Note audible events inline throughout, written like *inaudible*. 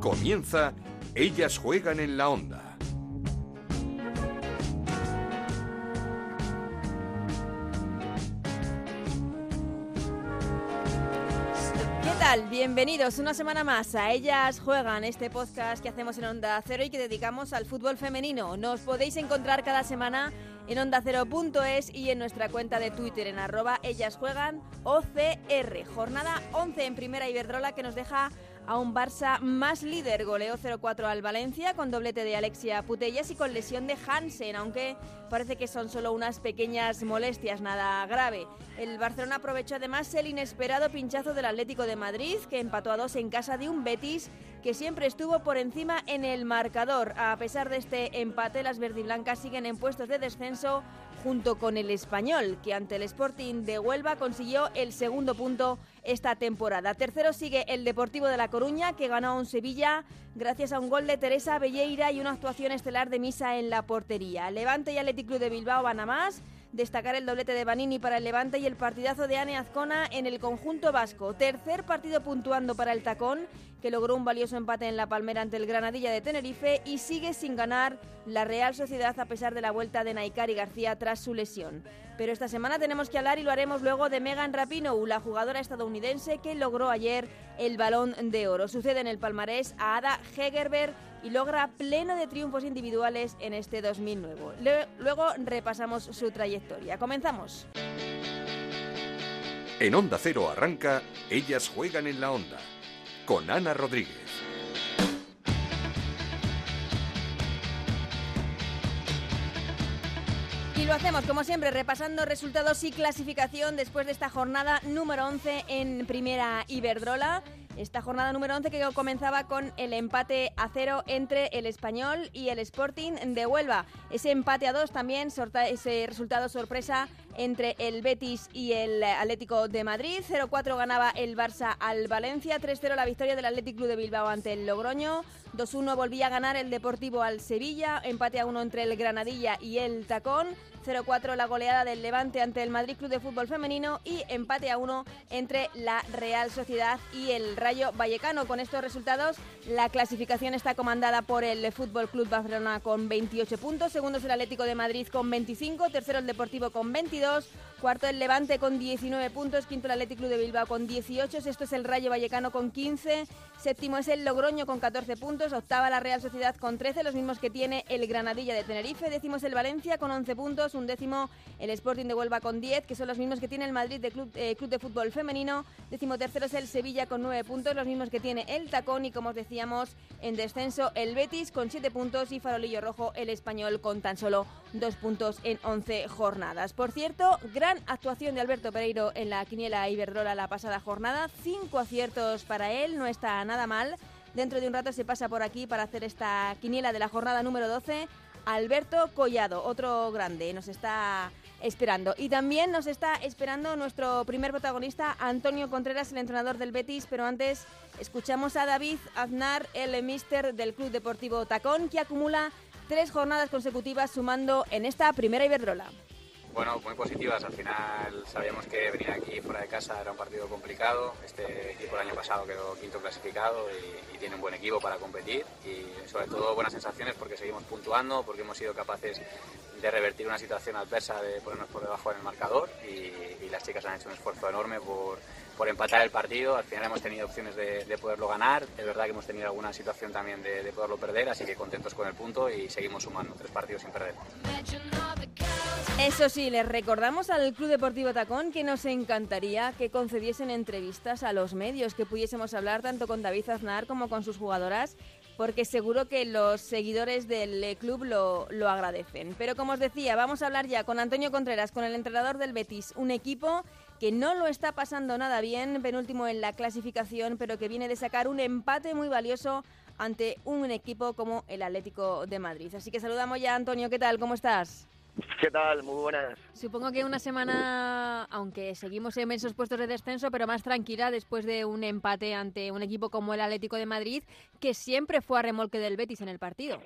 Comienza Ellas juegan en la onda. ¿Qué tal? Bienvenidos una semana más a Ellas Juegan, este podcast que hacemos en Onda Cero y que dedicamos al fútbol femenino. Nos podéis encontrar cada semana en ondacero.es y en nuestra cuenta de Twitter en arroba Ellas Juegan OCR. Jornada 11 en Primera Iberdrola que nos deja a un Barça más líder. Goleó 0-4 al Valencia con doblete de Alexia Putellas y con lesión de Hansen, aunque parece que son solo unas pequeñas molestias, nada grave. El Barcelona aprovechó además el inesperado pinchazo del Atlético de Madrid, que empató a dos en casa de un Betis que siempre estuvo por encima en el marcador. A pesar de este empate, las verdiblancas siguen en puestos de descenso junto con el español, que ante el Sporting de Huelva consiguió el segundo punto esta temporada. Tercero sigue el Deportivo de La Coruña, que ganó a un Sevilla gracias a un gol de Teresa Belleira y una actuación estelar de Misa en la portería. Levante y Athletic Club de Bilbao van a más. Destacar el doblete de Banini para el Levante y el partidazo de Ane Azcona en el conjunto vasco. Tercer partido puntuando para el Tacón, que logró un valioso empate en la Palmera ante el Granadilla de Tenerife y sigue sin ganar la Real Sociedad a pesar de la vuelta de Naikari García tras su lesión. Pero esta semana tenemos que hablar y lo haremos luego de Megan Rapinoe, la jugadora estadounidense que logró ayer el balón de oro. Sucede en el palmarés a Ada Hegerberg y logra pleno de triunfos individuales en este 2009. Luego repasamos su trayectoria. Comenzamos. En Onda Cero arranca Ellas juegan en la onda con Ana Rodríguez. Hacemos, como siempre, repasando resultados y clasificación después de esta jornada número 11 en Primera Iberdrola. Esta jornada número 11 que comenzaba con el empate a cero entre el Español y el Sporting de Huelva. Ese empate a dos también, ese resultado sorpresa entre el Betis y el Atlético de Madrid. 0-4 ganaba el Barça al Valencia, 3-0 la victoria del Atlético Club de Bilbao ante el Logroño. 2-1 volvía a ganar el Deportivo al Sevilla, empate a uno entre el Granadilla y el Tacón. 0-4 la goleada del Levante ante el Madrid Club de Fútbol Femenino y empate a 1 entre la Real Sociedad y el Rayo Vallecano. Con estos resultados, la clasificación está comandada por el Fútbol Club Barcelona con 28 puntos, segundo es el Atlético de Madrid con 25, tercero el Deportivo con 22, cuarto el Levante con 19 puntos, quinto el Atlético Club de Bilbao con 18, sexto es el Rayo Vallecano con 15, séptimo es el Logroño con 14 puntos, octava la Real Sociedad con 13, los mismos que tiene el Granadilla de Tenerife, décimo es el Valencia con 11 puntos, un décimo el Sporting de Huelva con 10, que son los mismos que tiene el Madrid de Club, eh, de Fútbol Femenino, décimo tercero es el Sevilla con 9 puntos, los mismos que tiene el Tacón y como os decíamos en descenso el Betis con 7 puntos y Farolillo Rojo el Español con tan solo 2 puntos en 11 jornadas. Por cierto, gran actuación de Alberto Pereiro en la quiniela Iberdrola la pasada jornada, 5 aciertos para él, no está nada mal. Dentro de un rato se pasa por aquí para hacer esta quiniela de la jornada número 12 Alberto Collado, otro grande, nos está esperando. Y también nos está esperando nuestro primer protagonista, Antonio Contreras, el entrenador del Betis, pero antes escuchamos a David Aznar, el mister del Club Deportivo Tacón, que acumula tres jornadas consecutivas sumando en esta primera Iberdrola. Bueno, muy positivas. Al final sabíamos que venir aquí fuera de casa era un partido complicado. Este equipo el año pasado quedó quinto clasificado y, y, tiene un buen equipo para competir y sobre todo buenas sensaciones porque seguimos puntuando, porque hemos sido capaces de revertir una situación adversa, de ponernos por debajo en el marcador y, y las chicas han hecho un esfuerzo enorme por, por empatar el partido. Al final hemos tenido opciones de, de, poderlo ganar. Es verdad que hemos tenido alguna situación también de, de poderlo perder, así que contentos con el punto y seguimos sumando tres partidos sin perder. Eso sí, les recordamos al Club Deportivo Tacón que nos encantaría que concediesen entrevistas a los medios, que pudiésemos hablar tanto con David Aznar como con sus jugadoras, porque seguro que los seguidores del club lo, lo agradecen. Pero como os decía, vamos a hablar ya con Antonio Contreras, con el entrenador del Betis, un equipo que no lo está pasando nada bien, penúltimo en la clasificación, pero que viene de sacar un empate muy valioso ante un equipo como el Atlético de Madrid. Así que saludamos ya, Antonio, ¿qué tal? ¿Cómo estás? ¿Qué tal? Muy buenas. Supongo que una semana, aunque seguimos en esos puestos de descenso, pero más tranquila después de un empate ante un equipo como el Atlético de Madrid, que siempre fue a remolque del Betis en el partido.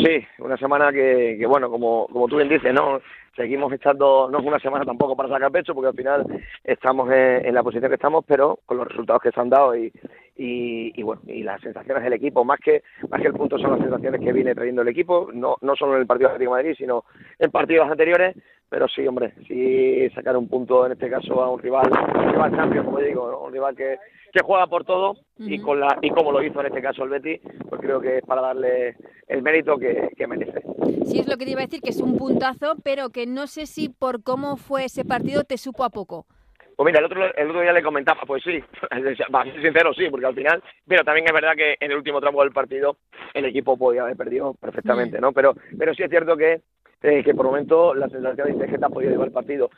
Pues sí, una semana que, que bueno, como, como tú bien dices, ¿no? Seguimos estando, no es una semana tampoco para sacar pecho, porque al final estamos en, en la posición que estamos, pero con los resultados que se han dado y, y, bueno, y las sensaciones del equipo, más que, más que el punto son las sensaciones que viene trayendo el equipo, no, no solo en el partido de Atlético de Madrid, sino en partidos anteriores, pero sí, hombre, sí sacar un punto en este caso a un rival, un rival champion, como digo, un rival que, que juega por todo y con la y como lo hizo en este caso el Betis, pues creo que es para darle el mérito que, que merece. Sí, es lo que te iba a decir, que es un puntazo, pero que no sé si por cómo fue ese partido te supo a poco. Pues mira, el otro, el otro día le comentaba, pues sí, *laughs* para ser sincero, sí, porque al final, pero también es verdad que en el último tramo del partido el equipo podía haber perdido perfectamente, ¿no? Pero, pero sí es cierto que, eh, que por momento la sensación de que te ha podido llevar el partido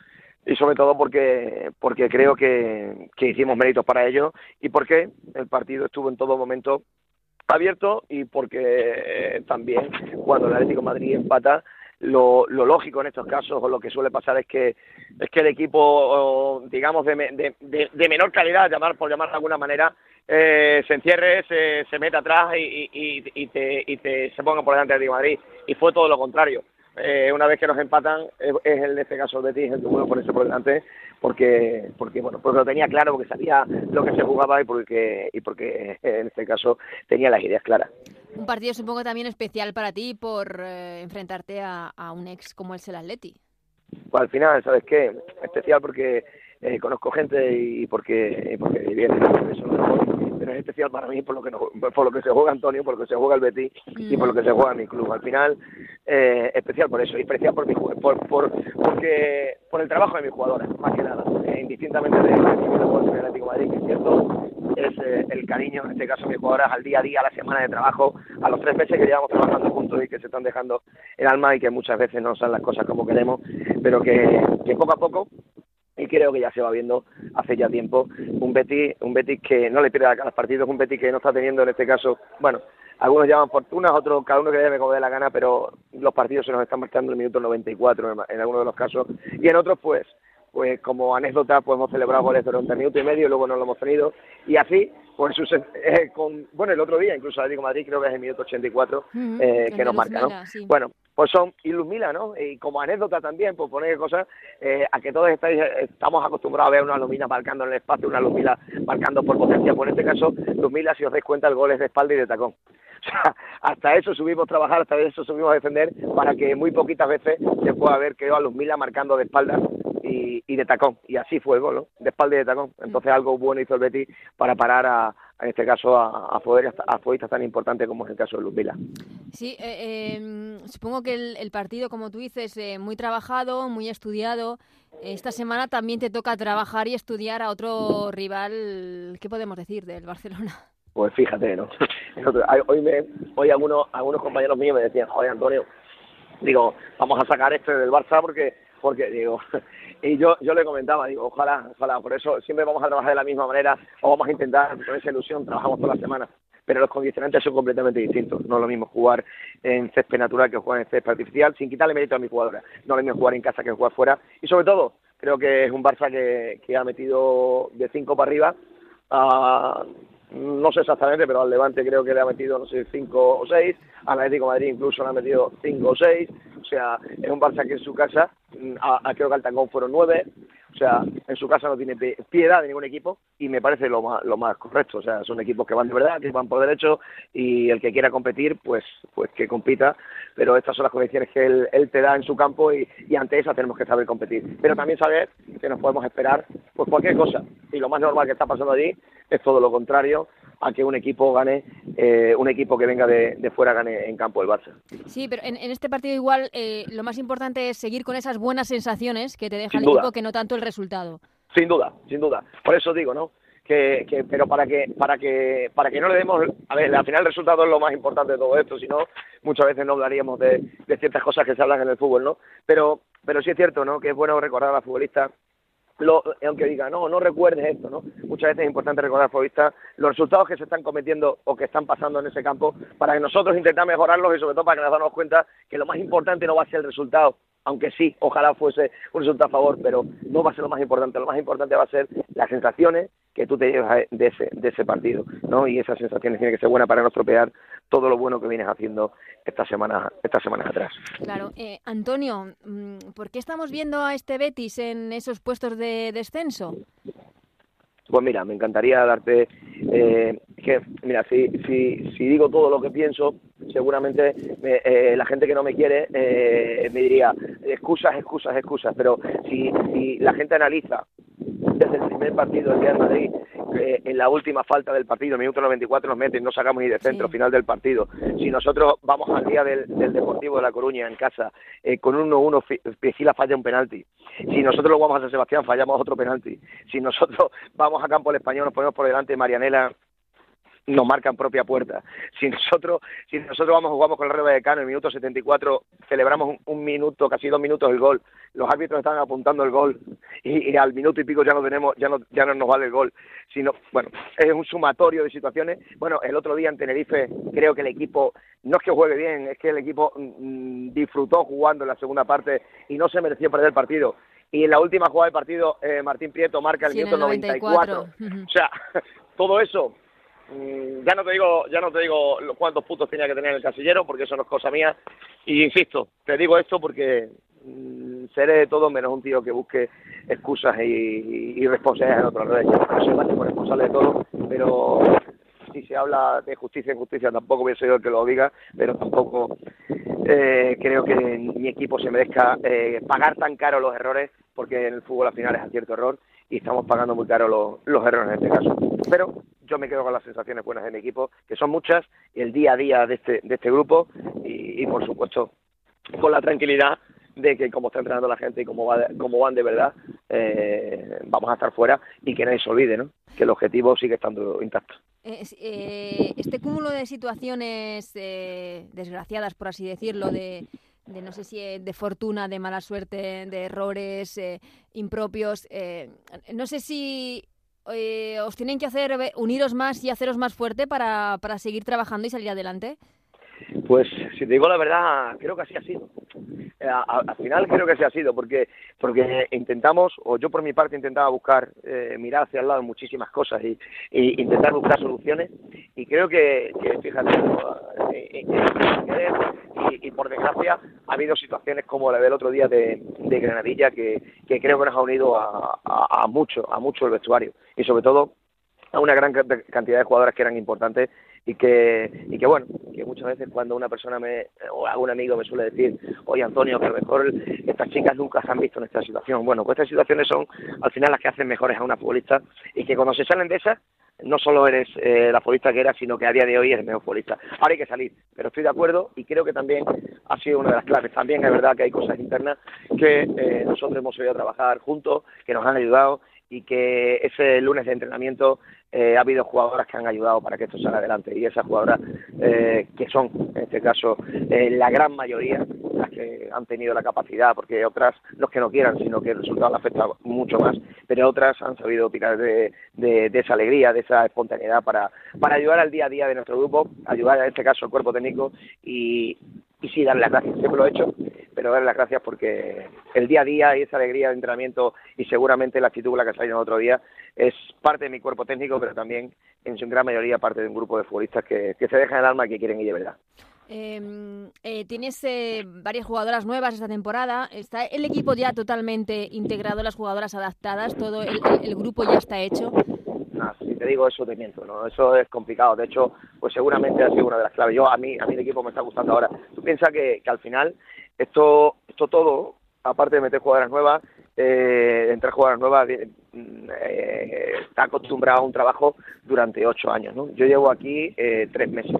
y sobre todo porque porque creo que, que hicimos méritos para ello y porque el partido estuvo en todo momento abierto y porque eh, también cuando el Atlético de Madrid empata lo, lo, lógico en estos casos o lo que suele pasar es que es que el equipo digamos de, de, de, menor calidad llamar por llamar de alguna manera eh, se encierre se, se meta atrás y, y, y, te, y te se ponga por delante de Madrid. Y fue todo lo contrario. Eh, una vez que nos empatan es, es en este caso el Betis el que bueno ponerse por delante porque porque bueno porque lo tenía claro porque sabía lo que se jugaba y porque y porque en este caso tenía las ideas claras un partido supongo también especial para ti por eh, enfrentarte a, un ex como es el Atleti pues al final sabes qué especial porque eh, conozco gente y porque, y porque viene eso pero es especial para mí por lo que no, por lo que se juega Antonio, por lo que se juega el Betis y por lo que se juega mi club. Al final, eh, especial por eso, y especial por mi por, por porque por el trabajo de mis jugadores, más que nada, eh, indistintamente de la del Atlético Madrid, que es cierto, es eh, el cariño, en este caso mis jugadoras, al día a día, a la semana de trabajo, a los tres meses que llevamos trabajando juntos y que se están dejando el alma y que muchas veces no son las cosas como queremos, pero que, que poco a poco y creo que ya se va viendo hace ya tiempo un Betis, un Betis que no le pierde a los partidos, un Betis que no está teniendo en este caso, bueno, algunos llaman fortunas, otros cada uno que debe como dé la gana, pero los partidos se nos están marchando en el minuto 94 en, en algunos de los casos y en otros pues pues como anécdota pues hemos celebrado goles durante un minuto y medio y luego no lo hemos tenido y así pues *laughs* eh, con bueno el otro día incluso Atlético Madrid creo que es el minuto 84 uh -huh, eh, que nos marca ¿no? Sí. bueno pues son Mila, ¿no? Y como anécdota también, pues poner cosas eh, a que todos estáis, estamos acostumbrados a ver una Lumila marcando en el espacio, una Lumila marcando por potencia, pues en este caso Lumila, si os dais cuenta, el gol es de espalda y de tacón. *laughs* O sea, hasta eso subimos a trabajar, hasta eso subimos a defender, para que muy poquitas veces se pueda ver que a Lumila marcando de espalda y, y, de tacón. Y así fue el gol, ¿no? De espalda y de tacón. Entonces algo bueno hizo el Betis para parar a, en este caso a, a, poder, a futbolistas tan importantes como es el caso de Luz Vila. Sí, eh, eh, supongo que el, el, partido, como tú dices, eh, muy trabajado, muy estudiado. Esta semana también te toca trabajar y estudiar a otro rival, ¿qué podemos decir del Barcelona? Pues fíjate, ¿no? *laughs* Hoy, me, hoy algunos, algunos compañeros míos me decían, joder, Antonio, digo, vamos a sacar este del Barça porque, porque digo, *laughs* y yo yo le comentaba, digo, ojalá, ojalá, por eso siempre vamos a trabajar de la misma manera o vamos a intentar con esa ilusión, trabajamos toda la semana, pero los condicionantes son completamente distintos, no es lo mismo jugar en césped natural que jugar en césped artificial, sin quitarle mérito a mis jugadoras, no es lo mismo jugar en casa que jugar fuera, y sobre todo, creo que es un Barça que, que ha metido de 5 para arriba, uh, no sé exactamente, pero al Levante creo que le ha metido, no sé, 5 o 6, al Atlético Madrid incluso le ha metido 5 o 6, o sea, es un Barça que en su casa, a, a creo que al Tangón fueron 9, o sea, en su casa no tiene piedad de ningún equipo y me parece lo más, lo más correcto, o sea, son equipos que van de verdad, que van por derecho y el que quiera competir, pues pues que compita, pero estas son las condiciones que él, él te da en su campo y, y ante esas tenemos que saber competir, pero también saber que nos podemos esperar pues cualquier cosa. Y lo más normal que está pasando allí es todo lo contrario a que un equipo gane, eh, un equipo que venga de, de, fuera gane en campo el Barça. Sí, pero en, en este partido igual eh, lo más importante es seguir con esas buenas sensaciones que te deja sin el duda. equipo, que no tanto el resultado. Sin duda, sin duda. Por eso digo, ¿no? Que, que, pero para que para que para que no le demos a ver al final el resultado es lo más importante de todo esto si no muchas veces no hablaríamos de, de ciertas cosas que se hablan en el fútbol no pero pero sí es cierto no que es bueno recordar a la futbolista lo, aunque diga, no, no recuerdes esto, ¿no? Muchas veces es importante recordar, futbolista, los resultados que se están cometiendo o que están pasando en ese campo para que nosotros intentemos mejorarlos y sobre todo para que nos damos cuenta que lo más importante no va a ser el resultado, aunque sí, ojalá fuese un resultado a favor, pero no va a ser lo más importante, lo más importante va a ser las sensaciones que tú te llevas de ese, de ese partido, ¿no? Y esas sensaciones tienen que ser buenas para no estropear todo lo bueno que vienes haciendo estas semanas, estas semanas atrás. Claro. Eh, Antonio, ¿por qué estamos viendo a este Betis en esos puestos de descenso? Pues mira, me encantaría darte eh, que, mira, si, si, si digo todo lo que pienso, seguramente eh, la gente que no me quiere eh, me diría excusas, excusas, excusas, pero si, si la gente analiza desde el primer partido del Real Madrid, en la última falta del partido, minuto 94 nos meten, no sacamos ni de centro, final del partido. Si nosotros vamos al día del, Deportivo de La Coruña en casa, eh, con 1-1, Piscila falla un penalti. Si nosotros lo vamos a San Sebastián, fallamos otro penalti. Si nosotros *laughs* vamos a Campo del Español, nos ponemos por delante Marianela nos marcan propia puerta. Si nosotros, si nosotros vamos jugamos con el Real Vallecano en el minuto 74, celebramos un, minuto, casi dos minutos el gol, los árbitros están apuntando el gol y, al minuto y pico ya no tenemos, ya no, ya no nos vale el gol. Sino, bueno, es un sumatorio de situaciones. Bueno, el otro día en Tenerife creo que el equipo no es que juegue bien, es que el equipo mm, disfrutó jugando en la segunda parte y no se mereció perder el partido y en la última jugada del partido eh, Martín Prieto marca el minuto 94. O sea, *laughs* todo eso Mm, ya no te digo ya no te digo cuántos puntos tenía que tener el casillero porque eso no es cosa mía. Y insisto te digo esto porque mm, seré de todo menos un tío que busque excusas y, y, responsabilidades en otros reyes yo soy más responsable de todo pero si se habla de justicia en justicia tampoco voy a ser yo el que lo diga pero tampoco eh, creo que mi equipo se merezca eh, pagar tan caro los errores porque en el fútbol al final es acierto error y estamos pagando muy caro los, los errores en este caso. Pero yo me quedo con las sensaciones buenas de mi equipo, que son muchas, y el día a día de este, de este grupo, y, por supuesto con la tranquilidad de que como está entrenando la gente y cómo, va, cómo van de verdad, eh, vamos a estar fuera y que nadie se olvide, ¿no? que el objetivo sigue estando intacto. Eh, este cúmulo de situaciones eh, desgraciadas, por así decirlo, de, de no sé si de fortuna, de mala suerte, de errores impropios, no sé si eh, os tienen que hacer uniros más y haceros más fuerte para, para seguir trabajando y salir adelante? Pues si te digo la verdad, creo que así ha sido. Eh, al final creo que así ha sido, porque porque intentamos, o yo por mi parte intentaba buscar, eh, mirar hacia el lado muchísimas cosas y, intentar buscar soluciones, y creo que, fíjate, eh, y, por desgracia ha habido situaciones como la del otro día de, Granadilla que, creo que nos ha unido a, a mucho, a mucho el vestuario, y sobre todo a una gran cantidad de jugadoras que eran importantes y que, y que bueno, que muchas veces cuando una persona me, o algún amigo me suele decir, oye Antonio, que a lo mejor estas chicas nunca se han visto en esta situación. Bueno, pues estas situaciones son al final las que hacen mejores a una futbolista y que cuando se salen de esas, no solo eres eh, la futbolista que eras, sino que a día de hoy eres mejor futbolista. Ahora hay que salir, pero estoy de acuerdo y creo que también ha sido una de las claves. También es verdad que hay cosas internas que eh, nosotros hemos a trabajar juntos, que nos han ayudado y que ese lunes de entrenamiento eh, ha habido jugadoras que han ayudado para que esto salga adelante. Y esas jugadoras eh, que son, en este caso, eh, la gran mayoría, las que han tenido la capacidad, porque otras, los que no quieran, sino que el resultado les afecta mucho más, pero otras han sabido tirar de, de, esa alegría, de esa espontaneidad para, para ayudar al día a día de nuestro grupo, ayudar en este caso al cuerpo técnico y, y sí, darle las gracias, siempre lo he hecho, pero darle las gracias porque el día a día y esa alegría de entrenamiento y seguramente la actitud con la que salido el otro día es parte de mi cuerpo técnico, pero también en su gran mayoría parte de un grupo de futbolistas que, se dejan el alma y que quieren ir de verdad. Em, eh, tienes eh, varias jugadoras nuevas esta temporada. ¿Está el equipo ya totalmente integrado, las jugadoras adaptadas? ¿Todo el grupo ya está hecho? Digo eso te miento, ¿no? Eso es complicado. De hecho, pues seguramente ha sido una de las claves. Yo, a mí, a mí el equipo me está gustando ahora. Tú piensas que, que al final esto, esto todo, aparte de meter jugadoras nuevas, eh, entrar jugadoras nuevas, eh, eh, está acostumbrado a un trabajo durante ocho años, ¿no? Yo llevo aquí eh, tres meses.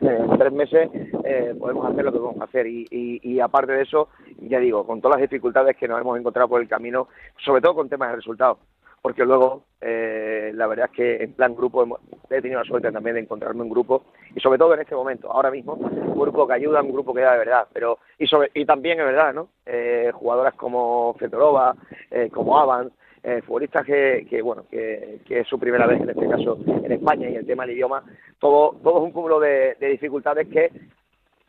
En tres meses eh, podemos hacer lo que podemos hacer y, y, y, aparte de eso, ya digo, con todas las dificultades que nos hemos encontrado por el camino, sobre todo con temas de resultados, porque luego eh, la verdad es que en plan grupo he tenido la suerte también de encontrarme un grupo y sobre todo en este momento, ahora mismo, un grupo que ayuda, un grupo que da de verdad, pero y sobre, y también es verdad, ¿no? Eh, jugadoras como Fetorova, eh, como Avans, eh, futbolistas que, que bueno que, que, es su primera vez en este caso en España y el tema del idioma, todo todo es un cúmulo de, dificultades que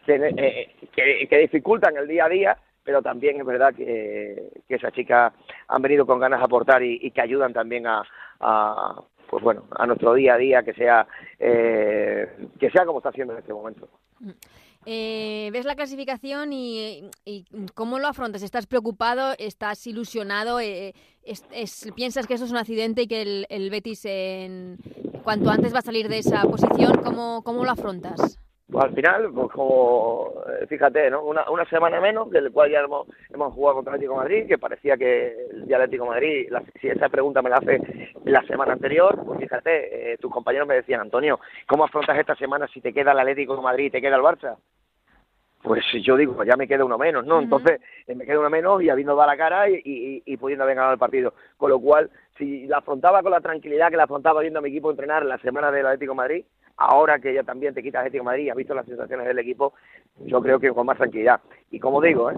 que, que dificultan el día a día pero también es verdad que, que esas chicas han venido con ganas de aportar y, que ayudan también a, pues bueno a nuestro día a día que sea eh, que sea como está haciendo en este momento. Eh, ves la clasificación y, cómo lo afrontas. Estás preocupado estás ilusionado eh, piensas que eso es un accidente y que el, el Betis en cuanto antes va a salir de esa posición, ¿cómo, cómo lo afrontas? Pues al final, pues como, eh, fíjate, ¿no? Una, una semana menos, del cual ya hemos, hemos jugado contra el Atlético de Madrid, que parecía que el Atlético de Madrid, si esa pregunta me la hace la semana anterior, pues fíjate, eh, tus compañeros me decían, Antonio, ¿cómo afrontas esta semana si te queda el Atlético de Madrid y te queda el Barça? Pues yo digo, pues ya me queda uno menos, ¿no? Entonces, eh, me queda uno menos y habiendo dado la cara y, y, y pudiendo haber ganado el partido. Con lo cual, si la afrontaba con la tranquilidad que la afrontaba viendo a mi equipo entrenar la semana del Atlético de Madrid, ahora que ya también te quitas Atlético Madrid y has visto las sensaciones del equipo, yo creo que con más tranquilidad. Y como digo, ¿eh?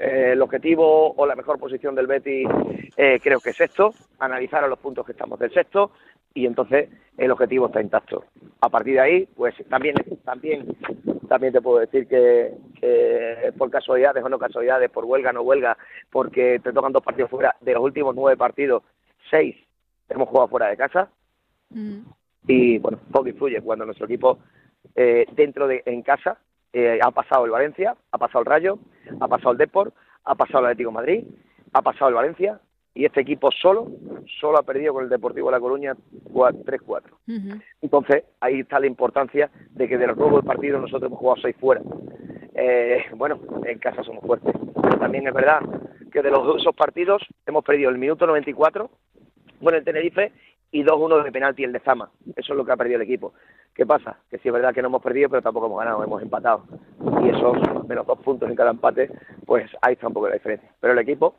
Eh, el objetivo o la mejor posición del Betis eh, creo que es sexto, analizar a los puntos que estamos del sexto y entonces el objetivo está intacto. A partir de ahí, pues también también también te puedo decir que, que por casualidades o no casualidades, por huelga no huelga, porque te tocan dos partidos fuera, de los últimos nueve partidos, seis hemos jugado fuera de casa. Mm. Y bueno, todo influye cuando nuestro equipo eh, dentro de en casa eh, ha pasado el Valencia, ha pasado el Rayo, ha pasado el Deport, ha pasado el Atlético de Madrid, ha pasado el Valencia y este equipo solo, solo ha perdido con el Deportivo de La Coruña 3-4. Entonces, ahí está la importancia de que de los nuevos partidos nosotros hemos jugado seis fuera. Eh, bueno, en casa somos fuertes. Pero también es verdad que de los esos partidos hemos perdido el minuto 94, bueno, el Tenerife y 2-1 de penalti el de Zama. Eso es lo que ha perdido el equipo. ¿Qué pasa? Que sí es verdad que no hemos perdido, pero tampoco hemos ganado, hemos empatado. Y esos menos dos puntos en cada empate, pues ahí está un poco la diferencia. Pero el equipo,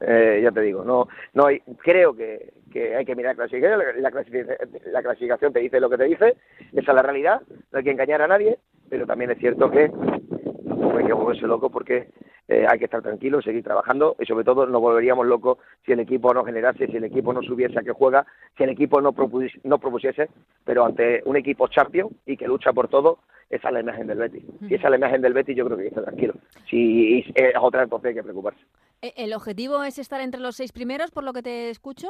eh, ya te digo, no, no hay, creo que, que hay que mirar la clasificación, la, clasificación, la clasificación te dice lo que te dice, esa es la realidad, no hay que engañar a nadie, pero también es cierto que no hay que volverse loco porque eh, hay que estar tranquilo, seguir trabajando y sobre todo nos volveríamos locos si el equipo no generase, si el equipo no subiese a que juega, si el equipo no, no propusiese, pero ante un equipo champion y que lucha por todo, esa es la imagen del Betis. Si esa es la imagen del Betis, yo creo que estar tranquilo. Si es otra, entonces hay que preocuparse. ¿E-, ¿El objetivo es estar entre los seis primeros, por lo que te escucho?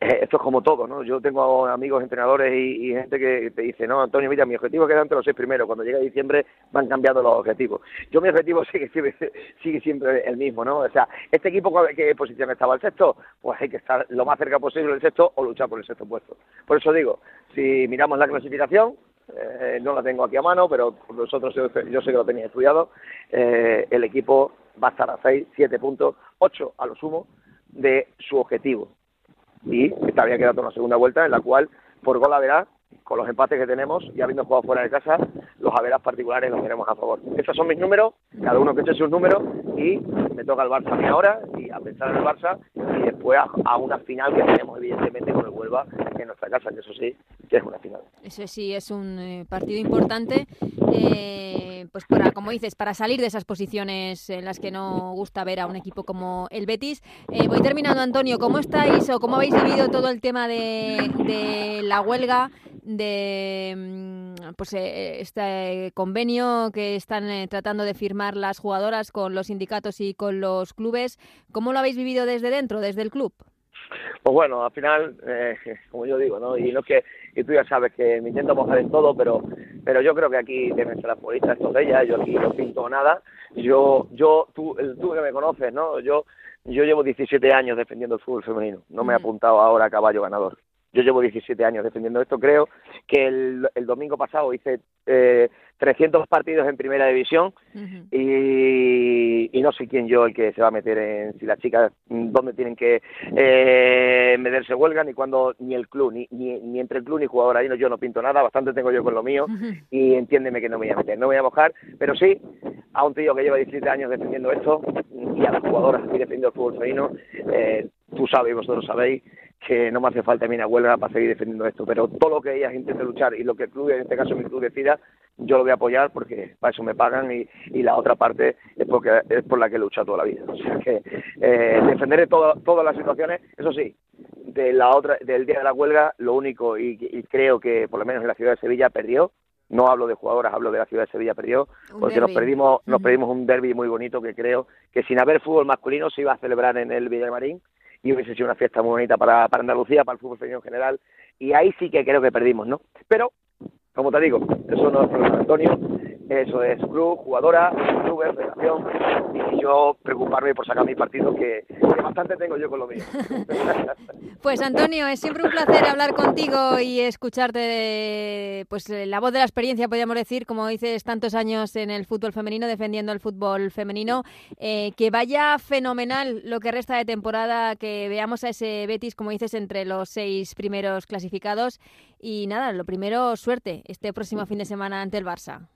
Eh, esto es como todo, ¿no? Yo tengo amigos entrenadores y, gente que te dice, no, Antonio, mira, mi objetivo es quedar entre los seis primeros. Cuando llega diciembre van cambiando los objetivos. Yo mi objetivo *laughs* sigue, sigue, sigue siempre el mismo, ¿no? O sea, este equipo, ¿qué posición estaba el sexto? Pues hay que estar lo más cerca posible del sexto o luchar por el sexto puesto. Por eso digo, si miramos la clasificación, eh, no la tengo aquí a mano, pero nosotros yo, sé que lo tenía estudiado, eh, el equipo va a estar a 6, 7 puntos, 8 a lo sumo de su objetivo y esta había quedado una segunda vuelta en la cual por gol verá con los empates que tenemos y habiendo jugado fuera de casa, los haberas particulares los tenemos a favor. Esos son mis números, cada uno que eche sus números y me toca el Barça a mí ahora y a pensar en el Barça y después a, una final que tenemos evidentemente con el Huelva en nuestra casa, que eso sí, que es una final. Eso sí, es un eh, partido importante, eh, pues para, como dices, para salir de esas posiciones en las que no gusta ver a un equipo como el Betis. Eh, voy terminando, Antonio, ¿cómo estáis o cómo habéis vivido todo el tema de, de la huelga? De mm, pues eh, este convenio que están eh, tratando de firmar las jugadoras con los sindicatos y con los clubes. ¿Cómo lo habéis vivido desde dentro, desde el club? Pues bueno, al final, eh, como yo digo, ¿no? Y no que y tú ya sabes que me intento mojar en todo, pero pero yo creo que aquí deben ser las futbolistas de ellas, yo aquí no pinto nada. Yo yo tú tú que me conoces, ¿no? Yo yo llevo 17 años defendiendo el fútbol femenino, no me he apuntado ahora a caballo ganador. Yo llevo 17 años defendiendo esto. Creo que el, el domingo pasado hice eh, 300 partidos en primera división y, y, no sé quién yo el que se va a meter en si las chicas dónde tienen que eh, meterse huelga ni cuando ni el club ni, ni, entre el club ni jugador ahí no, yo no pinto nada bastante tengo yo con lo mío y entiéndeme que no me voy a meter no me voy a mojar pero sí a un tío que lleva 17 años defendiendo esto y a las jugadoras que defendiendo el fútbol femenino eh, tú sabes y vosotros sabéis que no me hace falta a mí una huelga para seguir defendiendo esto, pero todo lo que ellas intenten luchar y lo que el club, en este caso mi club decida, yo lo voy a apoyar porque para eso me pagan y, y la otra parte es porque es por la que he luchado toda la vida. O sea que eh, defenderé todas las situaciones, eso sí, de la otra, del día de la huelga, lo único, y, y creo que por lo menos en la ciudad de Sevilla perdió, no hablo de jugadoras, hablo de la ciudad de Sevilla perdió, porque nos perdimos, nos perdimos un derby muy bonito que creo que sin haber fútbol masculino se iba a celebrar en el Villamarín y hubiese sido una fiesta muy bonita para, para Andalucía, para el fútbol femenino en general, y ahí sí que creo que perdimos, ¿no? Pero, como te digo, eso no es problema Antonio, Eso es, club, jugadora, clubes, federación, y yo preocuparme por sacar mi partido, que, bastante tengo yo con lo mío. *laughs* pues Antonio, es siempre un placer hablar contigo y escucharte, pues la voz de la experiencia, podríamos decir, como dices, tantos años en el fútbol femenino, defendiendo el fútbol femenino. Eh, que vaya fenomenal lo que resta de temporada, que veamos a ese Betis, como dices, entre los seis primeros clasificados. Y nada, lo primero, suerte este próximo fin de semana ante el Barça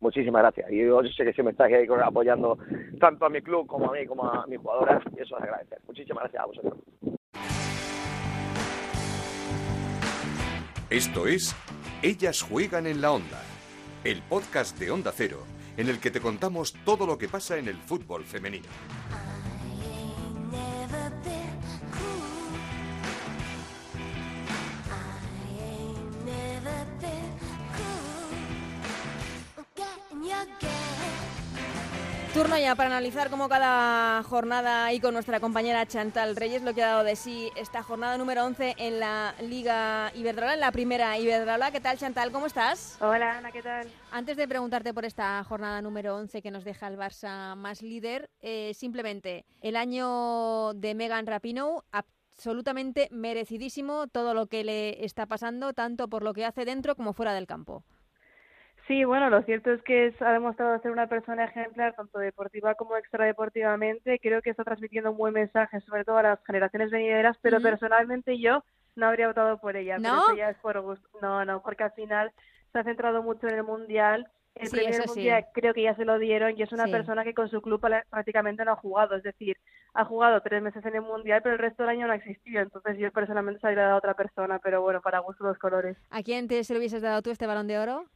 muchísimas gracias. Y yo sé que siempre estáis ahí apoyando tanto a mi club como a mí, como a mis jugadoras, y eso es agradecer. Muchísimas gracias a vosotros. Esto es Ellas juegan en la onda, el podcast de Onda Cero, en el que te contamos todo lo que pasa en el fútbol femenino. Turno ya para analizar cómo cada jornada y con nuestra compañera Chantal Reyes lo que ha dado de sí esta jornada número 11 en la Liga Iberdrola, en la primera Iberdrola. ¿Qué tal Chantal? ¿Cómo estás? Hola Ana, ¿qué tal? Antes de preguntarte por esta jornada número 11 que nos deja el Barça más líder, eh, simplemente el año de Megan Rapinoe absolutamente merecidísimo todo lo que le está pasando, tanto por lo que hace dentro como fuera del campo. Sí, bueno, lo cierto es que ha demostrado ser una persona ejemplar, tanto deportiva como extradeportivamente. Creo que está transmitiendo un buen mensaje, sobre todo a las generaciones venideras, pero personalmente yo no habría votado por ella. ¿No? Pero ya es por gusto. No, no, porque al final se ha centrado mucho en el Mundial. El primer mundial creo que ya se lo dieron y es una persona que con su club prácticamente no ha jugado. Es decir, ha jugado tres meses en el mundial, pero el resto del año no ha existido. Entonces yo personalmente se habría dado a otra persona, pero bueno, para gusto los colores. ¿A quién te se lo hubieses dado tú este balón de oro?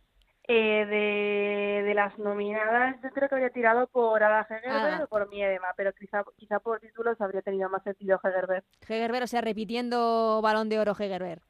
Eh, de, de, las nominadas, yo creo que habría tirado por Ada Hegerberg o por Miedema, pero quizá, quizá por títulos habría tenido más sentido Hegerberg. Hegerberg, o sea, repitiendo balón de oro Hegerberg.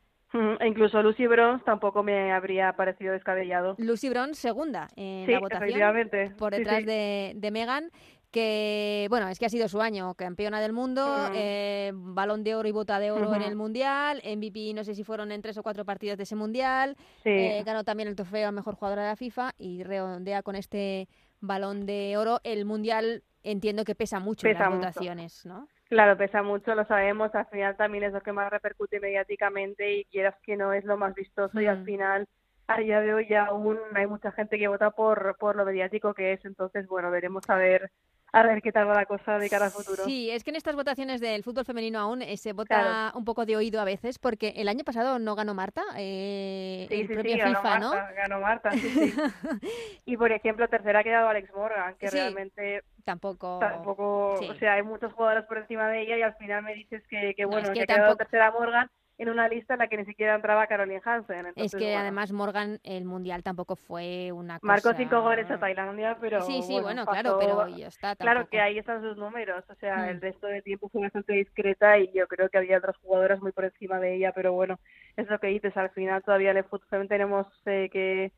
E incluso Lucy Bronze tampoco me habría parecido descabellado. Lucy Bronze segunda en la votación. Por detrás De, de Megan que bueno, es que ha sido su año, campeona del mundo, eh, balón de oro y bota de oro en el mundial, MVP no sé si fueron en tres o cuatro partidos de ese mundial, eh, ganó también el trofeo a mejor jugadora de la FIFA y redondea con este balón de oro. El mundial entiendo que pesa mucho en las votaciones, ¿no? Claro, pesa mucho, lo sabemos, al final también es lo que más repercute mediáticamente y quieras que no es lo más vistoso y al final a día de hoy aún hay mucha gente que vota por, por lo mediático que es, entonces bueno, veremos a ver a ver qué tal va la cosa de cara al futuro. Sí, es que en estas votaciones del fútbol femenino aún eh, se vota un poco de oído a veces, porque el año pasado no ganó Marta, eh, sí, el sí, propio sí, FIFA, ganó ¿no? Marta, ganó Marta, sí, sí. *laughs* y por ejemplo, tercera ha quedado Alex Morgan, que realmente tampoco, tampoco o sea, hay muchos jugadores por encima de ella y al final me dices que, que bueno, que, ha quedado tercera Morgan en una lista en la que ni siquiera entraba Caroline Hansen. es que además Morgan, el Mundial tampoco fue una cosa... Marcó cinco goles a Tailandia, pero... Sí, sí, bueno, claro, pero ya está. Claro que ahí están sus números, o sea, el mm. resto del tiempo fue bastante discreta y yo creo que había otras jugadoras muy por encima de ella, pero bueno, es lo que dices, al final todavía en el fútbol tenemos eh, que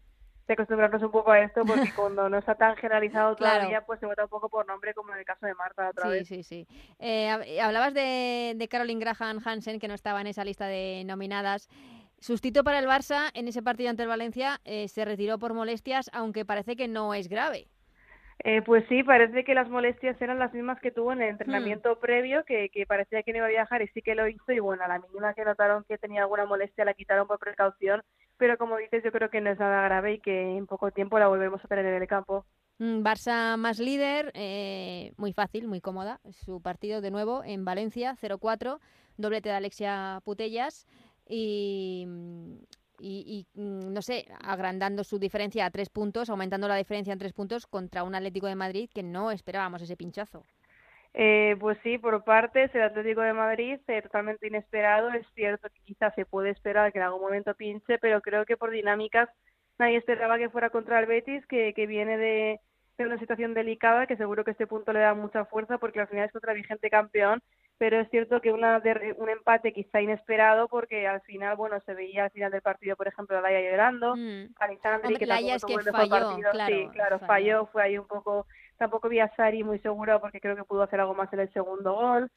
de acostumbrarnos un poco a esto porque *laughs* cuando no está tan generalizado todavía pues se vota un poco por nombre como en el caso de Marta otra sí, vez. Sí, sí, eh, hablabas de, de Caroline Graham Hansen que no estaba en esa lista de nominadas. Sustituto para el Barça en ese partido ante el Valencia eh, se retiró por molestias aunque parece que no es grave. Eh, pues sí, parece que las molestias eran las mismas que tuvo en el entrenamiento hmm. previo, que, que, parecía que no iba a viajar y sí que lo hizo. Y bueno, a la mínima que notaron que tenía alguna molestia la quitaron por precaución pero como dices, yo creo que no es nada grave y que en poco tiempo la volvemos a tener en el campo. Mm, Barça más líder, eh, muy fácil, muy cómoda. Su partido de nuevo en Valencia, 0-4, doblete de Alexia Putellas y, y, mm, no sé, agrandando su diferencia a tres puntos, aumentando la diferencia en tres puntos contra un Atlético de Madrid que no esperábamos ese pinchazo. Eh, pues sí, por parte el Atlético de Madrid, eh, totalmente inesperado. Es cierto que quizás se puede esperar que en algún momento pinche, pero creo que por dinámicas nadie esperaba que fuera contra el Betis, que, que viene de, de una situación delicada, que seguro que este punto le da mucha fuerza porque al final es contra el vigente campeón. Pero es cierto que una un empate quizá inesperado porque al final, bueno, se veía al final del partido, por ejemplo, a Laia llorando, mm. Alexandri, que tampoco es que falló, partido. Claro, sí, claro, falló, fue ahí un poco Tampoco vi a Sari muy seguro porque creo que pudo hacer algo más en el segundo gol.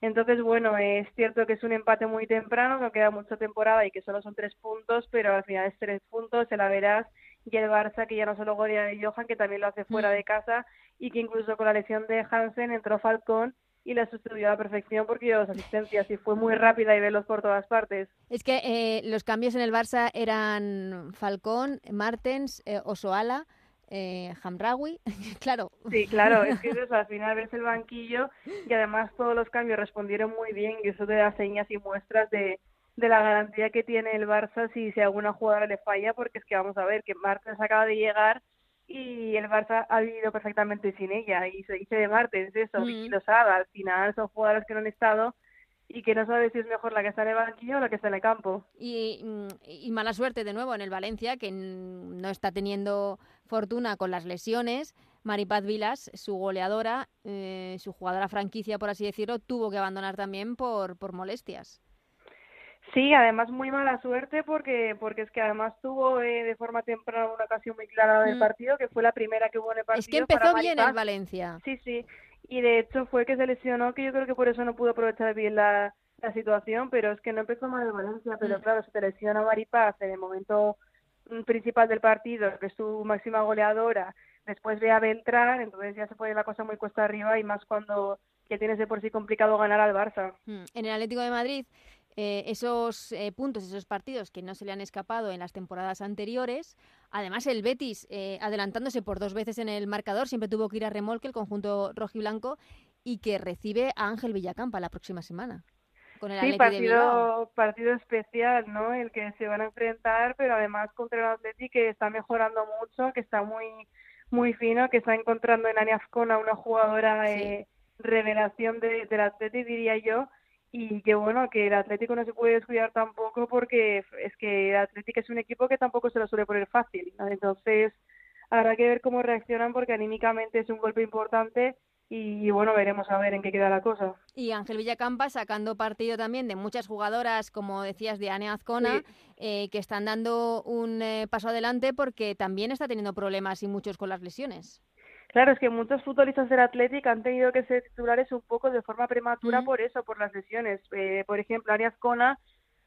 Entonces, bueno, es cierto que es un empate muy temprano, no queda mucha temporada y que solo son tres puntos, pero al final es tres puntos, se la verás y el Barça que ya no solo golea de Johan, que también lo hace fuera mm. de casa y que incluso con la lesión de Hansen entró Falcón y la sustituyó a la perfección porque dio las asistencias y fue muy rápida y veloz por todas partes. Es que eh, los cambios en el Barça eran Falcón, Martens, eh, Osoala, eh, Hamraoui, *laughs* claro. Sí, claro, es que *laughs* eso, al final ves el banquillo y además todos los cambios respondieron muy bien y eso te da señas y muestras de, de la garantía que tiene el Barça si, si alguna jugadora le falla, porque es que vamos a ver que Martens acaba de llegar y el Barça ha vivido perfectamente sin ella y se dice de Martens eso, mm. y lo sabe, al final son jugadoras que no han estado y que no sabe si es mejor la que está en el banquillo o la que está en el campo. Y, y, mala suerte de nuevo en el Valencia, que no está teniendo fortuna con las lesiones. Maripaz Vilas, su goleadora, eh, su jugadora franquicia, por así decirlo, tuvo que abandonar también por, por molestias. Sí, además muy mala suerte porque porque es que además tuvo eh, de forma temprana una ocasión muy clara del mm. partido, que fue la primera que hubo en el partido. Es que empezó bien el Valencia. Sí, sí, y de hecho fue que se lesionó, que yo creo que por eso no pudo aprovechar bien la, la situación, pero es que no empezó mal el Valencia, pero mm. claro, se te lesiona Maripaz en el momento mm, principal del partido, que es su máxima goleadora, después ve a Beltrán, entonces ya se pone la cosa muy cuesta arriba y más cuando que tienes de por sí complicado ganar al Barça. En el Atlético de Madrid eh, esos eh, puntos, esos partidos que no se le han escapado en las temporadas anteriores. Además, el Betis, eh, adelantándose por dos veces en el marcador, siempre tuvo que ir a remolque el conjunto rojiblanco y que recibe a Ángel Villacampa la próxima semana. Con el sí, partido, partido especial, ¿no? El que se van a enfrentar, pero además contra el Atleti que está mejorando mucho, que está muy muy fino, que está encontrando en Ania una jugadora de revelación de, del Atleti, diría yo, y que bueno, que el Atlético no se puede descuidar tampoco porque es que el Atlético es un equipo que tampoco se lo suele poner fácil, entonces habrá que ver cómo reaccionan porque anímicamente es un golpe importante y, bueno, veremos a ver en qué queda la cosa. Y Ángel Villacampa sacando partido también de muchas jugadoras, como decías, de Ane Azcona, eh, que están dando un eh, paso adelante porque también está teniendo problemas y muchos con las lesiones. Claro, es que muchos futbolistas del Athletic han tenido que ser titulares un poco de forma prematura por eso, por las lesiones. Eh, por ejemplo, Arias Cona,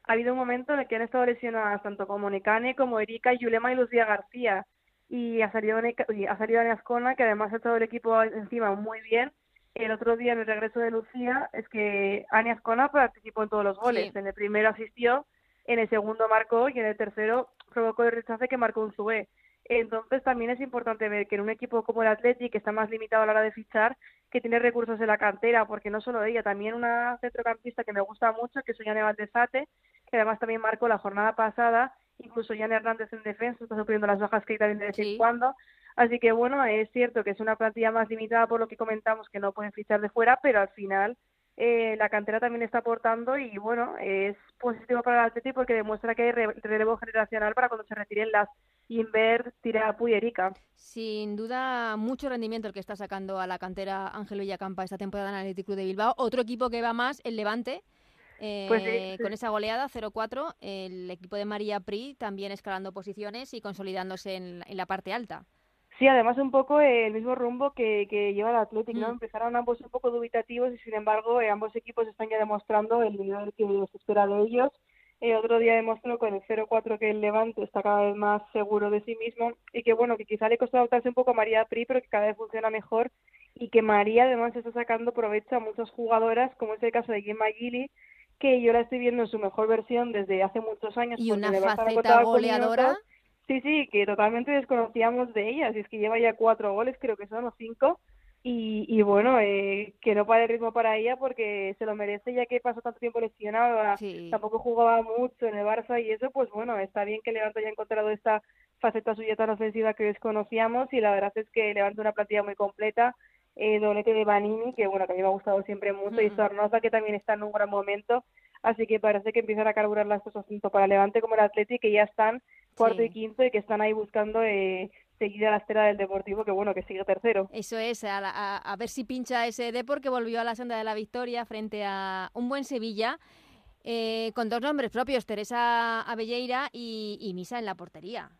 ha habido un momento en el que han estado lesionadas tanto como Necane, como Erika, Yulema y Lucía García. Y ha salido, ha salido Arias Cona, que además ha estado el equipo encima muy bien. El otro día, en el regreso de Lucía, es que Anias Cona participó en todos los goles. En el primero asistió, en el segundo marcó y en el tercero provocó el rechace que marcó un sube. Entonces también es importante ver que en un equipo como el Athletic, que está más limitado a la hora de fichar, que tiene recursos en la cantera, porque no solo ella, también una centrocampista que me gusta mucho, que es Yane Valdesate, que además también marcó la jornada pasada, incluso Yane Hernández en defensa, está sufriendo las bajas que hay también de vez en cuando. Así que bueno, es cierto que es una plantilla más limitada por lo que comentamos, que no pueden fichar de fuera, pero al final eh, la cantera también está aportando y bueno, es positivo para el Athletic porque demuestra que hay relevo generacional para cuando se retiren las Inver, Tirapu y Erika. Sin duda, mucho rendimiento el que está sacando a la cantera Ángel Villacampa esta temporada en el Atlético de Bilbao. Otro equipo que va más, el Levante, pues eh, con esa goleada 0-4, el equipo de María Pri también escalando posiciones y consolidándose en, la parte alta. Sí, además un poco el mismo rumbo que, lleva el Atlético, ¿no? Mm. Empezaron ambos un poco dubitativos y sin embargo eh, ambos equipos están ya demostrando el nivel que se espera de ellos el otro día demostró con el 0-4 que el Levante está cada vez más seguro de sí mismo y que bueno, que quizá le costó adaptarse un poco a María Pri, pero que cada vez funciona mejor y que María además está sacando provecho a muchas jugadoras, como es el caso de Gemma Gili, que yo la estoy viendo en su mejor versión desde hace muchos años. Y una faceta goleadora. Sí, sí, que totalmente desconocíamos de ella, si es que lleva ya cuatro goles, creo que son o cinco, y, bueno, eh, que no pare el ritmo para ella porque se lo merece ya que pasó tanto tiempo lesionada, tampoco jugaba mucho en el Barça y eso, pues bueno, está bien que Levante haya encontrado esta faceta suya tan ofensiva que desconocíamos y la verdad es que Levante una plantilla muy completa, eh, doblete de Banini, que bueno, que a mí me ha gustado siempre mucho, y Sornosa, que también está en un gran momento, así que parece que empiezan a carburar las cosas tanto para Levante como el Atleti, que ya están cuarto y quinto y que están ahí buscando eh, seguir a la estera del Deportivo, que bueno, que sigue tercero. Eso es, a, ver si pincha ese Depor que volvió a la senda de la victoria frente a un buen Sevilla, eh, con dos nombres propios, Teresa Abelleira y, Misa en la portería.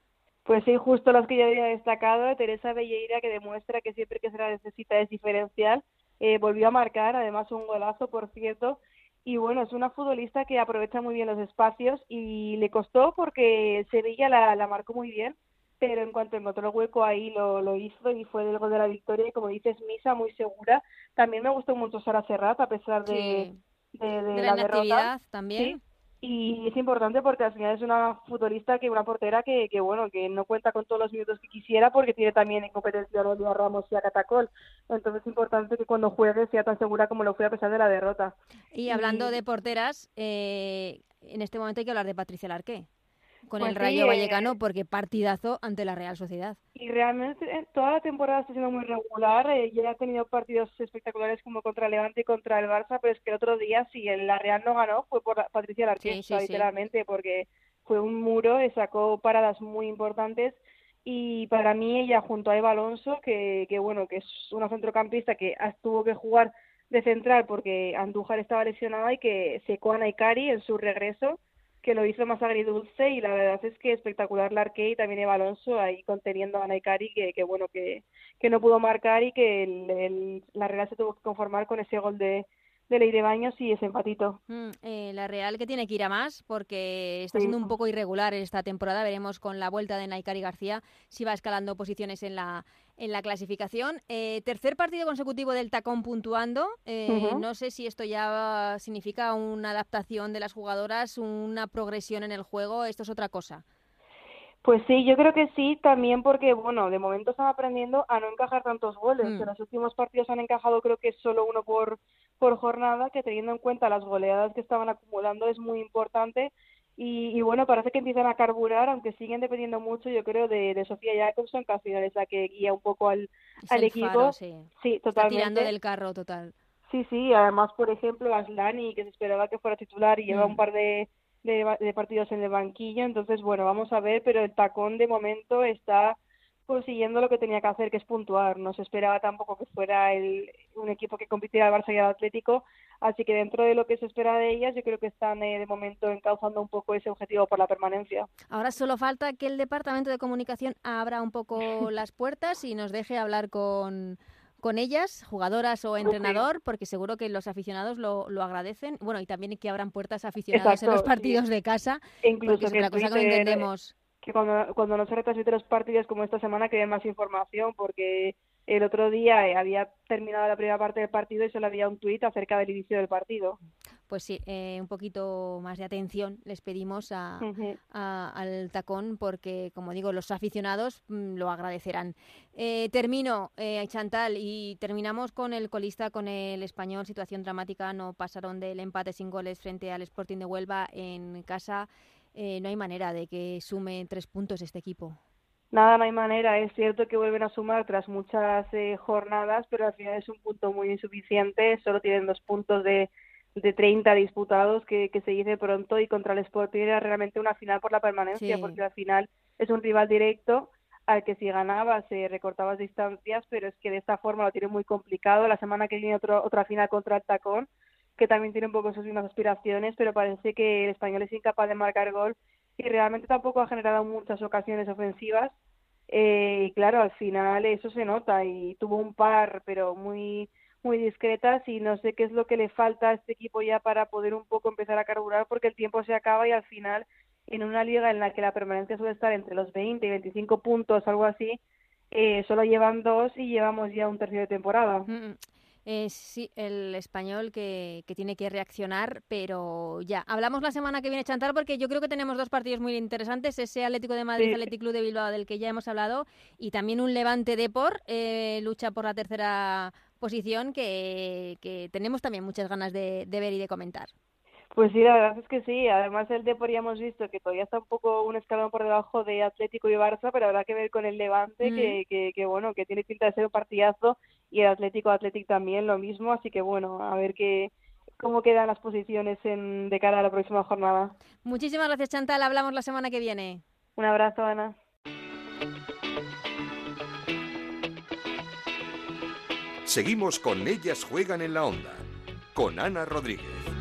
Pues sí, justo los que yo había destacado, Teresa Abelleira, que demuestra que siempre que se la necesita es diferencial, eh, volvió a marcar, además un golazo, por cierto, y bueno, es una futbolista que aprovecha muy bien los espacios y le costó porque Sevilla la, la marcó muy bien, pero en cuanto encontró el hueco ahí lo, lo hizo y fue el gol de la victoria y como dices Misa muy segura. También me gustó mucho Sara Serrat a pesar de, de, la, derrota. también y es importante porque al final es una futbolista que una portera que, que bueno que no cuenta con todos los minutos que quisiera porque tiene también en competencia a Ramos y a Catacol. Entonces es importante que cuando juegue sea tan segura como lo fue a pesar de la derrota. Y hablando de porteras eh, en este momento hay que hablar de Patricia Larqué con el Pues Rayo sí, Vallecano eh, porque partidazo ante la Real Sociedad. Y realmente eh, toda la temporada está siendo muy regular. eh, ya ha tenido partidos espectaculares como contra el Levante y contra el Barça, pero es que el otro día, si el la Real no ganó, fue por la- Patricia Larqué, Sí, sí, literalmente, porque fue un muro, eh, sacó paradas muy importantes. Y para mí, ella junto a Eva Alonso, que, que bueno, que es una centrocampista que tuvo que jugar de central porque Andújar estaba lesionada y que secó a Naikari en su regreso que lo hizo más agridulce y la verdad es que espectacular Larque y también Eva Alonso ahí conteniendo a Naikari que, que bueno que, que no pudo marcar y que el, el- la Real se tuvo que conformar con ese gol de, de Leire Baños y ese empatito. Mm, eh, la Real que tiene que ir a más porque está Sí. siendo un poco irregular esta temporada. Veremos con la vuelta de Naikari García si va escalando posiciones en la, en la clasificación. Eh, tercer partido consecutivo del tacón puntuando. Eh. No sé si esto ya significa una adaptación de las jugadoras, una progresión en el juego. Esto es otra cosa. Pues sí, yo creo que sí, también porque, bueno, de momento están aprendiendo a no encajar tantos goles. Mm. En los últimos partidos han encajado creo que solo uno por, por jornada, que teniendo en cuenta las goleadas que estaban acumulando es muy importante. Y, y bueno, parece que empiezan a carburar, aunque siguen dependiendo mucho, yo creo, de, de Sofía Jacobson, que al final es la que guía un poco al, Es al el equipo. faro, sí. Sí, Está totalmente. tirando del carro total. Sí, sí, además, por ejemplo, Aslani, que se esperaba que fuera titular y lleva Mm. un par de, de, de partidos en el banquillo, entonces, bueno, vamos a ver, pero el tacón de momento está consiguiendo lo que tenía que hacer, que es puntuar. No se esperaba tampoco que fuera el, un equipo que compitiera al Barça y al Atlético, así que dentro de lo que se espera de ellas, yo creo que están eh, de momento encauzando un poco ese objetivo por la permanencia. Ahora solo falta que el Departamento de Comunicación abra un poco *laughs* las puertas y nos deje hablar con, con ellas, jugadoras o entrenador, porque seguro que los aficionados lo, lo agradecen. Bueno, y también que abran puertas a aficionados en los sí. partidos de casa, incluso porque es en cosa que no entendemos. Que cuando, cuando no se retransmiten los partidos como esta semana que den más información porque el otro día eh, había terminado la primera parte del partido y solo había un tuit acerca del inicio del partido. Pues sí, eh, un poquito más de atención les pedimos a- al tacón porque, como digo, los aficionados mm, lo agradecerán. Eh, termino, eh, Chantal, y terminamos con el colista, con el español. Situación dramática, no pasaron del empate sin goles frente al Sporting de Huelva en casa. Eh, no hay manera de que sume tres puntos este equipo. Nada, no hay manera. Es cierto que vuelven a sumar tras muchas eh, jornadas, pero al final es un punto muy insuficiente. Solo tienen dos puntos de, de 30 disputados, que, que se dice pronto, y contra el Sporting era realmente una final por la permanencia, Sí. porque al final es un rival directo al que si ganaba se recortaba distancias, pero es que de esta forma lo tiene muy complicado. La semana que viene otro, otra final contra el Tacón, que también tiene un poco sus mismas aspiraciones, pero parece que el español es incapaz de marcar gol y realmente tampoco ha generado muchas ocasiones ofensivas. Eh, y claro, al final eso se nota y tuvo un par, pero muy muy discretas y no sé qué es lo que le falta a este equipo ya para poder un poco empezar a carburar porque el tiempo se acaba y al final en una liga en la que la permanencia suele estar entre los 20 y 25 puntos, algo así, eh, solo llevan dos y llevamos ya un tercio de temporada. Mm, mm. Eh, sí, el español que, que tiene que reaccionar, pero ya. Hablamos la semana que viene, Chantal, porque yo creo que tenemos dos partidos muy interesantes, ese Atlético de Madrid, Sí. Atlético Club de Bilbao, del que ya hemos hablado, y también un Levante Depor, eh, lucha por la tercera posición, que, que tenemos también muchas ganas de, de ver y de comentar. Pues sí, la verdad es que sí. Además, el Depor ya hemos visto que todavía está un poco un escalón por debajo de Atlético y Barça, pero habrá que ver con el Levante, Mm. que, que, que, bueno, que tiene pinta de ser un partidazo, y el Atlético Atlético también lo mismo. Así que bueno, a ver qué cómo quedan las posiciones en, de cara a la próxima jornada. Muchísimas gracias, Chantal. Hablamos la semana que viene. Un abrazo, Ana. Seguimos con Ellas Juegan en la Onda, con Ana Rodríguez.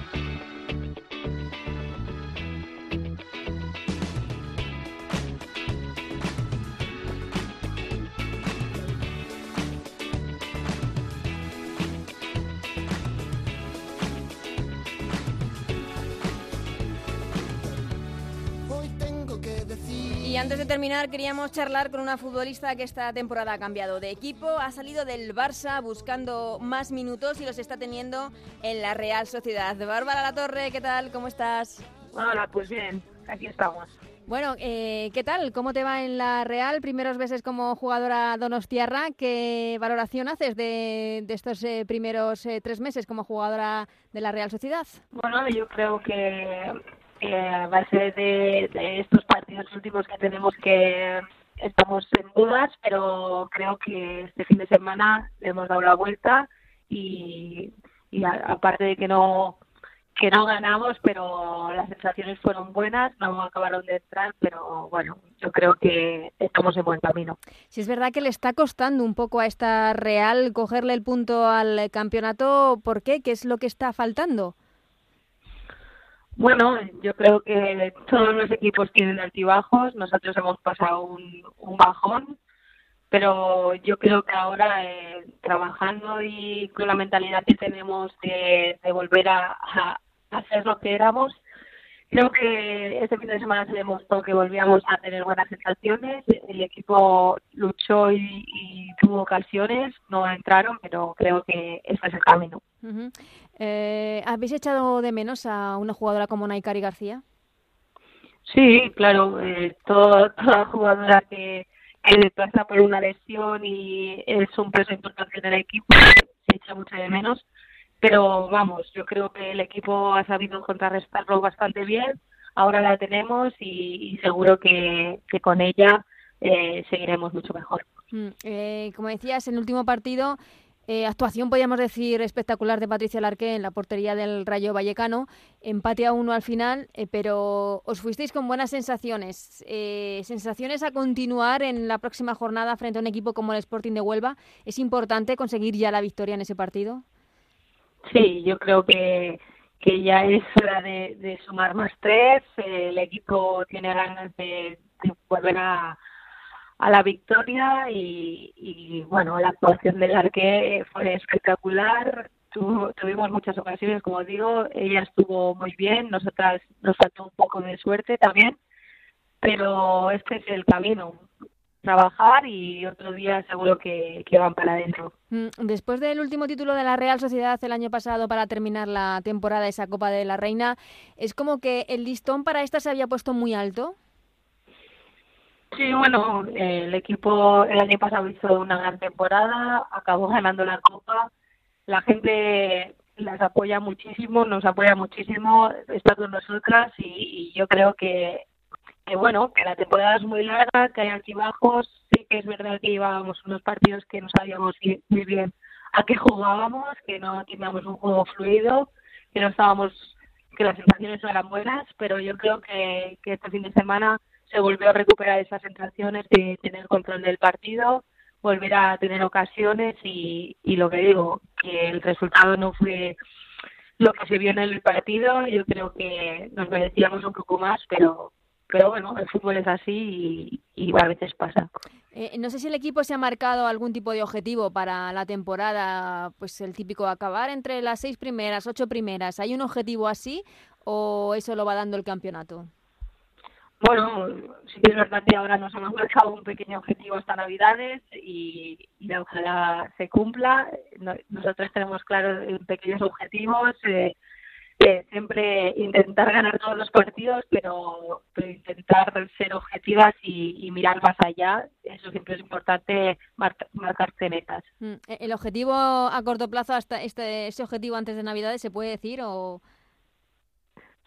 Y antes de terminar, queríamos charlar con una futbolista que esta temporada ha cambiado de equipo, ha salido del Barça buscando más minutos y los está teniendo en la Real Sociedad. Bárbara La Torre, ¿qué tal? ¿Cómo estás? Hola, pues bien, aquí estamos. Bueno, eh, ¿qué tal? ¿Cómo te va en la Real? Primeros veces como jugadora donostiarra. ¿Qué valoración haces de, estos eh, primeros eh, tres meses como jugadora de la Real Sociedad? Bueno, yo creo que a base de, estos partidos últimos que tenemos que estamos en dudas, pero creo que este fin de semana hemos dado la vuelta y, y aparte de que no que no ganamos, pero las sensaciones fueron buenas, no acabaron de entrar, pero bueno, yo creo que estamos en buen camino. Si es verdad que le está costando un poco a esta Real cogerle el punto al campeonato, ¿por qué? ¿Qué es lo que está faltando? Bueno, yo creo que todos los equipos tienen altibajos, nosotros hemos pasado un, bajón, pero yo creo que ahora eh, trabajando y con la mentalidad que tenemos de, volver a, hacer lo que éramos. Creo que este fin de semana se demostró que volvíamos a tener buenas sensaciones. El equipo luchó y, tuvo ocasiones, no entraron, pero creo que ese es el camino. Eh, ¿Habéis echado de menos a una jugadora como Naikari García? Sí, claro. Eh, toda jugadora que, que pasa por una lesión y es un peso importante en el equipo se echa mucho de menos pero vamos, yo creo que el equipo ha sabido contrarrestarlo bastante bien, ahora la tenemos y, seguro que, con ella eh, seguiremos mucho mejor. Mm, eh, como decías, en el último partido, eh, actuación, podríamos decir, espectacular de Patricia Larque en la portería del Rayo Vallecano. Empate a uno al final, pero os fuisteis con buenas sensaciones. sensaciones a continuar en la próxima jornada frente a un equipo como el Sporting de Huelva. ¿Es importante conseguir ya la victoria en ese partido? Sí, yo creo que, que ya es hora de, sumar más tres. el equipo tiene ganas de, volver a, a la victoria y, bueno, la actuación del arque fue espectacular. tuvimos muchas ocasiones, como digo, ella estuvo muy bien, nosotras nos faltó un poco de suerte también, pero este es el camino trabajar y otro día seguro que, van para adentro. Mm, después del último título de la Real Sociedad el año pasado para terminar la temporada, esa Copa de la Reina, ¿es como que el listón para esta se había puesto muy alto? Sí, bueno, el equipo el año pasado hizo una gran temporada, acabó ganando la Copa, la gente las apoya muchísimo, nos apoya muchísimo, está con nosotras y yo creo que que bueno, que la temporada es muy larga, que hay altibajos, sí que es verdad que llevábamos unos partidos que no sabíamos muy bien a qué jugábamos, que no teníamos un juego fluido, que no estábamos, que las sensaciones no eran buenas, pero yo creo que, que este fin de semana se volvió a recuperar esas sensaciones de tener control del partido, volver a tener ocasiones y, y lo que digo, que el resultado no fue lo que se vio en el partido, yo creo que nos merecíamos un poco más, pero pero bueno, el fútbol es así y, a veces pasa. Eh, no sé si el equipo se ha marcado algún tipo de objetivo para la temporada, pues el típico acabar entre las seis primeras, ocho primeras. ¿Hay un objetivo así o eso lo va dando el campeonato? Bueno, sí que es verdad que ahora nos hemos marcado un pequeño objetivo hasta Navidades y, ojalá se cumpla. Nosotros tenemos claros pequeños objetivos. Eh, siempre intentar ganar todos los partidos, pero, intentar ser objetivas y, mirar más allá. Eso siempre es importante, marcarse metas. Mm, ¿e-, ¿El objetivo a corto plazo, hasta este, ese objetivo antes de Navidades, se puede decir o...?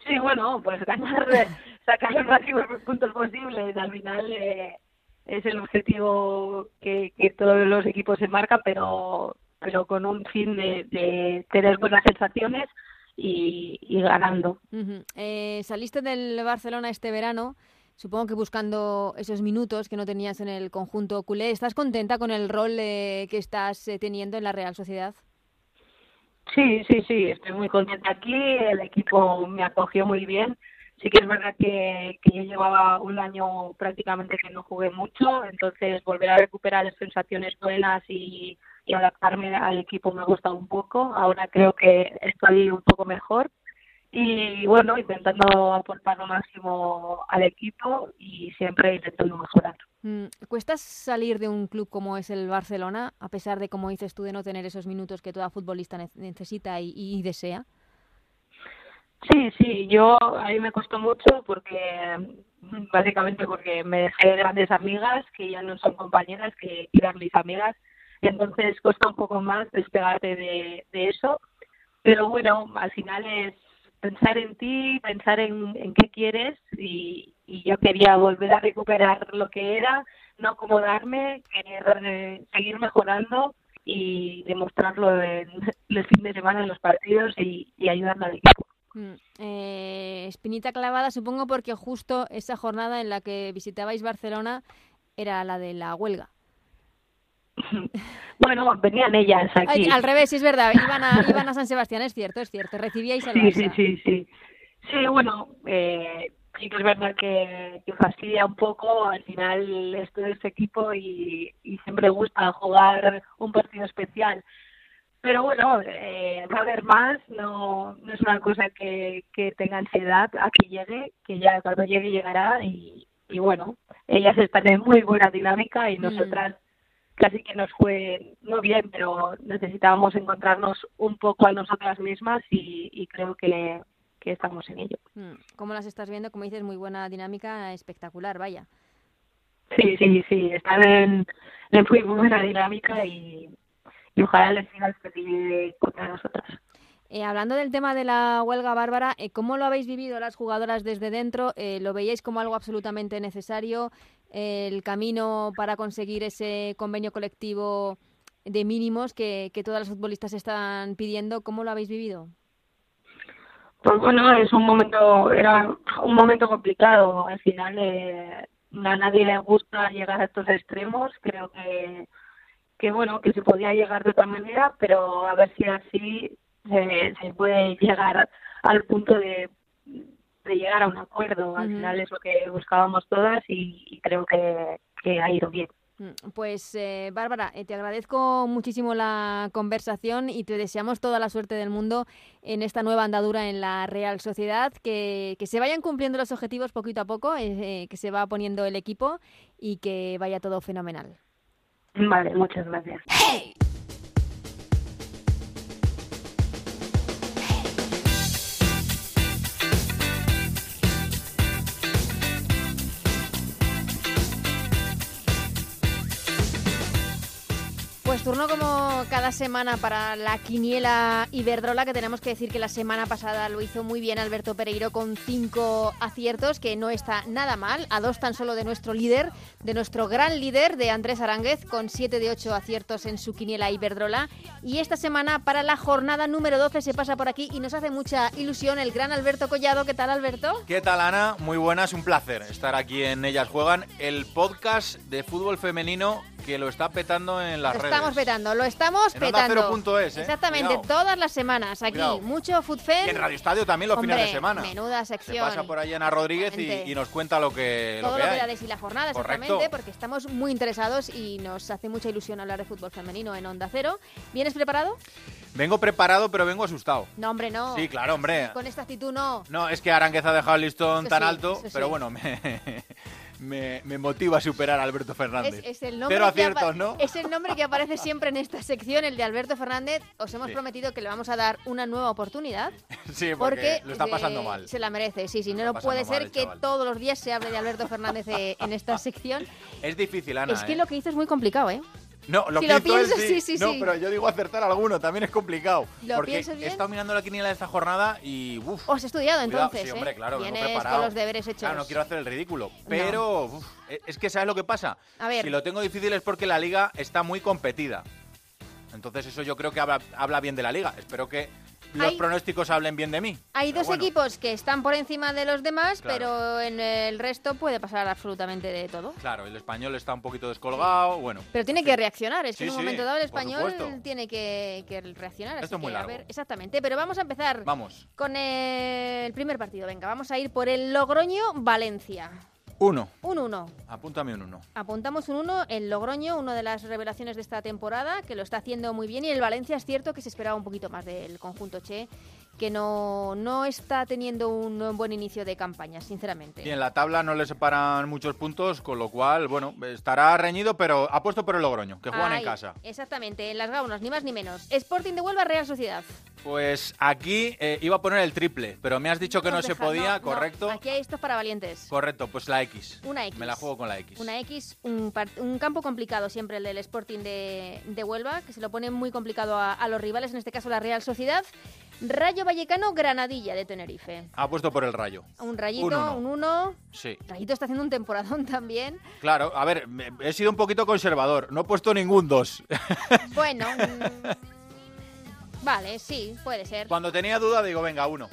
Sí, bueno, pues ganar, *laughs* sacar los máximos puntos posibles. Al final eh, es el objetivo que, que todos los equipos se marcan, pero pero con un fin de, de tener buenas sensaciones y, ganando. Eh, saliste del Barcelona este verano, supongo que buscando esos minutos que no tenías en el conjunto culé. ¿Estás contenta con el rol que estás eh, teniendo en la Real Sociedad? Sí, sí, sí, estoy muy contenta aquí. El equipo me acogió muy bien. Sí que es verdad que, que yo llevaba un año prácticamente que no jugué mucho, entonces volver a recuperar sensaciones buenas y, adaptarme al equipo me ha costado un poco. Ahora creo que estoy un poco mejor y bueno, intentando aportar lo máximo al equipo y siempre intentando mejorar. Mm, ¿Cuesta salir de un club como es el Barcelona, a pesar de, como dices tú, de no tener esos minutos que toda futbolista necesita y, desea? Sí, sí, yo a mí me costó mucho porque, básicamente porque me dejé de grandes amigas que ya no son compañeras, que eran mis amigas, entonces cuesta un poco más despegarte de, de eso, pero bueno, al final es pensar en ti, pensar en, en qué quieres y, y yo quería volver a recuperar lo que era, no acomodarme, querer eh, seguir mejorando y demostrarlo en *laughs* el fin de semana en los partidos y, y ayudando al equipo. Mm, eh, espinita clavada, supongo, porque justo esa jornada en la que visitabais Barcelona era la de la huelga. *laughs* Bueno, venían ellas aquí. al revés, es verdad, iban a, iban a San Sebastián, es cierto, es cierto, recibíais el sí, Sí, sí, sí. Sí, bueno, eh, sí que es verdad que, fastidia un poco. Al final esto es equipo y, y siempre gusta jugar un partido especial. Pero bueno, eh, va a haber más, no, no es una cosa que, que tenga ansiedad a que llegue, que ya cuando llegue llegará y, y bueno, ellas están en muy buena dinámica y mm. Casi que nos fue, no bien, pero necesitábamos encontrarnos un poco a nosotras mismas y, y creo que, que estamos en ello. Mm, ¿Cómo las estás viendo? Como dices, muy buena dinámica, espectacular, vaya. Sí, sí, sí, están en, en muy buena dinámica y, y ojalá les siga el contra nosotras. Eh, hablando del tema de la huelga bárbara, eh, ¿cómo lo habéis vivido las jugadoras desde dentro? Eh, ¿Lo veíais como algo absolutamente necesario? ¿El camino para conseguir ese convenio colectivo de mínimos que, que todas las futbolistas están pidiendo? ¿Cómo lo habéis vivido? Pues bueno, es un momento, era un momento complicado. Al final a nadie le gusta llegar a estos extremos. Creo que, que bueno, que se podía llegar de otra manera, pero a ver si así se puede llegar al punto de, de llegar a un acuerdo. Al final es lo que buscábamos todas y, y creo que, que ha ido bien. Mm, pues eh, Bárbara, eh, te agradezco muchísimo la conversación y te deseamos toda la suerte del mundo en esta nueva andadura en la Real Sociedad, que, que se vayan cumpliendo los objetivos poquito a poco, eh, que se va poniendo el equipo y que vaya todo fenomenal. Vale, muchas gracias. Pues turno como cada semana para la quiniela Iberdrola, que tenemos que decir que la semana pasada lo hizo muy bien Alberto Pereiro con cinco aciertos, que no está nada mal, a dos tan solo de nuestro líder, de nuestro gran líder, de Andrés Aránguez, con siete de ocho aciertos en su quiniela Iberdrola. Y esta semana para la jornada número 12 se pasa por aquí y nos hace mucha ilusión el gran Alberto Collado. ¿Qué tal, Alberto? ¿Qué tal, Ana? Muy buenas, un placer estar aquí en Ellas Juegan, el podcast de fútbol femenino que lo está petando en las redes estamos petando, lo estamos petando. ¿eh? Exactamente, todas las semanas aquí. Mucho Footfan. Y en Radio Estadio también los fines de semana. Menuda sección. Se pasa por ahí Ana Rodríguez y, nos cuenta lo que, Todo lo que, hay. y la jornada, exactamente, porque estamos muy interesados y nos hace mucha ilusión hablar de fútbol femenino en Onda Cero. ¿Vienes preparado? Vengo preparado, pero vengo asustado. No, hombre, no. Sí, claro, hombre. Con esta actitud no. No, es que Aranguez ha dejado el listón tan alto, pero bueno, me, *laughs* me, motiva a superar a Alberto Fernández. Es, el nombre aciertos, ¿no? Es el nombre que aparece siempre en esta sección, el de Alberto Fernández. Os hemos prometido que le vamos a dar una nueva oportunidad. *laughs* sí, porque, lo está pasando mal. Se la merece, sí, sí. No puede ser que todos los días se hable de Alberto Fernández eh, en esta sección. *laughs* Es difícil, Ana. Es que ¿eh? lo que hizo es muy complicado, ¿eh? No, lo si que lo piensas, sí. sí, No, pero yo digo acertar alguno, también es complicado. ¿Lo porque bien? he estado mirando la quiniela de esta jornada y uf, Os he estudiado entonces, sí, hombre, ¿eh? claro, Vienes preparado. con los deberes hechos. Claro, no quiero hacer el ridículo, pero uf, e, es que ¿sabes lo que pasa? A ver. Si lo tengo difícil es porque la liga está muy competida. Entonces eso yo creo que habla, habla bien de la liga. Espero que los pronósticos hablen bien de mí. Hay dos equipos que están por encima de los demás, pero en el resto puede pasar absolutamente de todo. Claro, el español está un poquito descolgado, bueno. Pero tiene que reaccionar, es que en un sí, momento dado el español tiene que, reaccionar. Esto es muy que, largo. A ver, exactamente, pero vamos a empezar vamos. con el primer partido. Venga, vamos a ir por el Logroño-Valencia. Uno. Un uno. Apúntame un uno. Apuntamos un uno. El Logroño, una de las revelaciones de esta temporada, que lo está haciendo muy bien. Y el Valencia es cierto que se esperaba un poquito más del conjunto Che, que no, no está teniendo un buen inicio de campaña, sinceramente. Y en la tabla no le separan muchos puntos, con lo cual, bueno, estará reñido, pero ha puesto por el Logroño, que juegan en casa. Exactamente, en las Gaunas, ni más ni menos. Sporting de Huelva, Real Sociedad. Pues aquí eh, iba a poner el triple, pero me has dicho que no, se podía, ¿correcto? aquí hay estos para valientes. Correcto, pues la X. Una X. Me la juego con la X. Una X, un, campo complicado siempre el del Sporting de, Huelva, que se lo pone muy complicado a, a los rivales, en este caso la Real Sociedad. Rayo Vallecano Granadilla de Tenerife. Ha puesto por el Rayo. Un rayito, un 1. Sí. Rayito está haciendo un temporadón también. Claro, a ver, he sido un poquito conservador. No he puesto ningún 2. *laughs* Bueno. Mm, vale, sí, puede ser. Cuando tenía duda digo, venga, uno.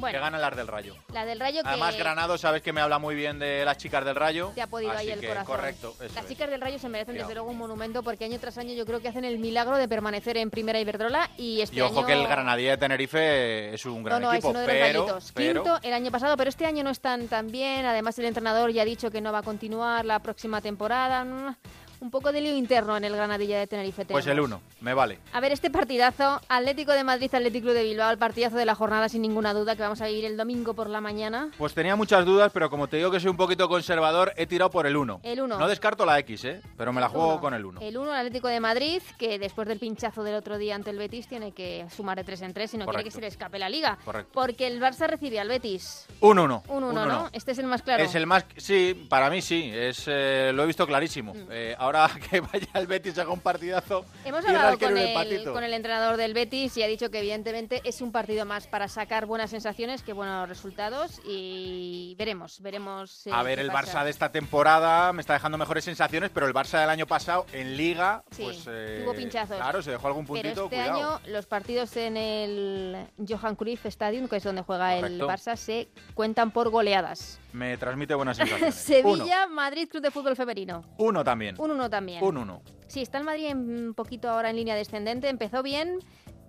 Que gana las del Rayo. La del Rayo Además, Granado, sabes que me habla muy bien de las chicas del Rayo. Te ha podido ahí el corazón. Correcto. las chicas del Rayo se merecen desde luego un monumento porque año tras año yo creo que hacen el milagro de permanecer en Primera Iberdrola y este y ojo que el Granadilla de Tenerife es un gran no, no, equipo, es uno de pero, los Quinto el año pasado, pero este año no están tan bien. Además, el entrenador ya ha dicho que no va a continuar la próxima temporada un poco de lío interno en el Granadilla de Tenerife. Pues el 1, me vale. A ver, este partidazo, Atlético de Madrid, Atlético de Bilbao, el partidazo de la jornada sin ninguna duda que vamos a vivir el domingo por la mañana. Pues tenía muchas dudas, pero como te digo que soy un poquito conservador, he tirado por el 1. El 1. No descarto la X, ¿eh? pero me la juego con el 1. El 1, el Atlético de Madrid, que después del pinchazo del otro día ante el Betis tiene que sumar de 3 en 3 si no quiere que se le escape la liga. Correcto. Porque el Barça recibe al Betis. Un 1. Un 1, ¿no? Este es el más claro. Es el más, sí, para mí sí, es, eh, lo he visto clarísimo. Mm. Eh, ahora ahora *laughs* que vaya el Betis haga un partidazo. Hemos hablado con el, entrenador del Betis y ha dicho que evidentemente es un partido más para sacar buenas sensaciones que buenos resultados y veremos, veremos. Eh, A ver, el. Barça de esta temporada me está dejando mejores sensaciones, pero el Barça del año pasado en Liga, sí, pues eh, tuvo pinchazos. Claro, se dejó algún este puntito. Este año los partidos en el Johan Cruyff Stadium, que es donde juega el Barça, se cuentan por goleadas. Me transmite buenas sensaciones. *laughs* Sevilla, Madrid, Club de Fútbol Femenino. Uno también. Uno 1-1 también. 1-1. Sí, está el Madrid un poquito ahora en línea descendente. Empezó bien,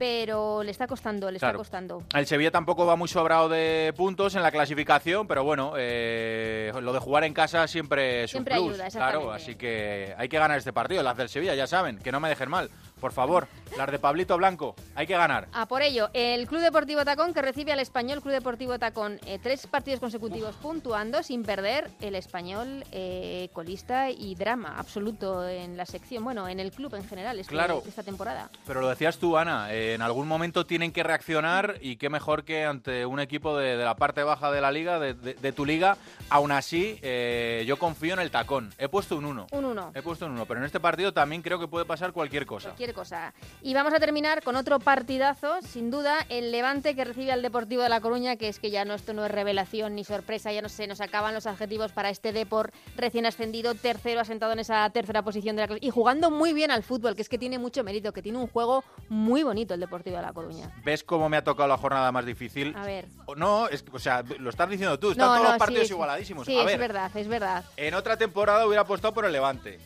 pero le está costando, le está costando. El Sevilla tampoco va muy sobrado de puntos en la clasificación, pero bueno, eh, lo de jugar en casa siempre es siempre un plus. Ayuda, claro, así que hay que ganar este partido, las del Sevilla, ya saben, que no me dejen mal. Por favor, las de Pablito Blanco, hay que ganar. A por ello, el Club Deportivo Tacón que recibe al Español Club Deportivo Tacón eh, tres partidos consecutivos puntuando sin perder el Español eh, colista y drama absoluto en la sección, bueno, en el club en general este, claro, esta temporada. Pero lo decías tú, Ana, en algún momento tienen que reaccionar y qué mejor que ante un equipo de, la parte baja de la liga, de, tu liga. Aún así, eh, yo confío en el Tacón. He puesto un 1. Un 1. He puesto un 1, pero en este partido también creo que puede pasar cualquier cosa cosa. Y vamos a terminar con otro partidazo, sin duda, el Levante que recibe al Deportivo de La Coruña, que es que ya no esto no es revelación ni sorpresa, ya no sé, nos acaban los adjetivos para este Depor recién ascendido, tercero asentado en esa tercera posición de la y jugando muy bien al fútbol, que es que tiene mucho mérito, que tiene un juego muy bonito el Deportivo de La Coruña. ¿Ves cómo me ha tocado la jornada más difícil? A ver. No, es, o sea, lo estás diciendo tú, están todos los partidos igualadísimos. Sí, es verdad, es verdad. En otra temporada hubiera apostado por el Levante.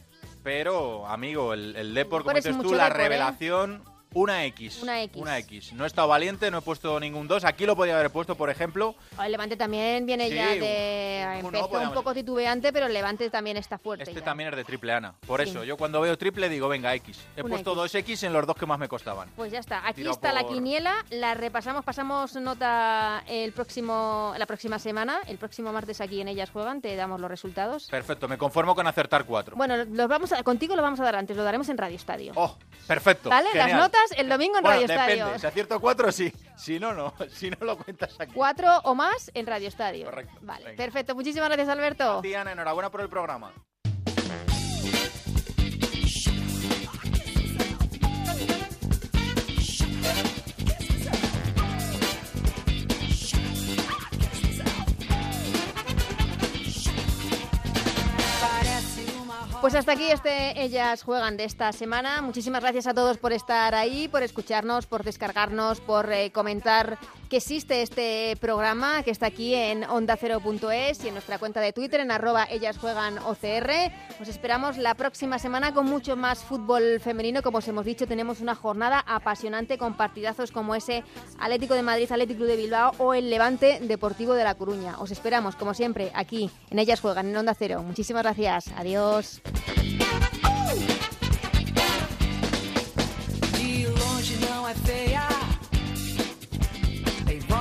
Pero, amigo, el, el Depor, como dices tú, la revelación una X. Una X. Una X. No he estado valiente, no he puesto ningún 2. Aquí lo podía haber puesto, por ejemplo. El Levante también viene ya de. Empezó un poco titubeante, pero el Levante también está fuerte. Este también es de triple Ana. Por eso, yo cuando veo triple digo, venga, X. He puesto dos X en los dos que más me costaban. Pues ya está. Aquí está la quiniela. La repasamos, pasamos nota el próximo, la próxima semana. El próximo martes aquí en Ellas Juegan, te damos los resultados. Perfecto, me conformo con acertar cuatro. Bueno, los vamos contigo lo vamos a dar antes, lo daremos en Radio Estadio. Oh, perfecto. ¿Vale? Las notas el domingo en Radio Estadio. Si acierto cuatro, sí. Si no, no. *laughs* Si no, lo cuentas aquí. Cuatro o más en Radio Estadio. Correcto. Vale, perfecto. Muchísimas gracias, Alberto. Diana, enhorabuena por el programa. Pues hasta aquí este Ellas Juegan de esta semana. Muchísimas gracias a todos por estar ahí, por escucharnos, por descargarnos, por eh, comentar existe este programa que está aquí en onda0.es y en nuestra cuenta de Twitter en arroba Ellas. Os esperamos la próxima semana con mucho más fútbol femenino. Como os hemos dicho, tenemos una jornada apasionante con partidazos como ese Atlético de Madrid, Atlético de Bilbao o el Levante Deportivo de La Coruña. Os esperamos, como siempre, aquí en Ellas Juegan en Onda Cero. Muchísimas gracias. Adiós.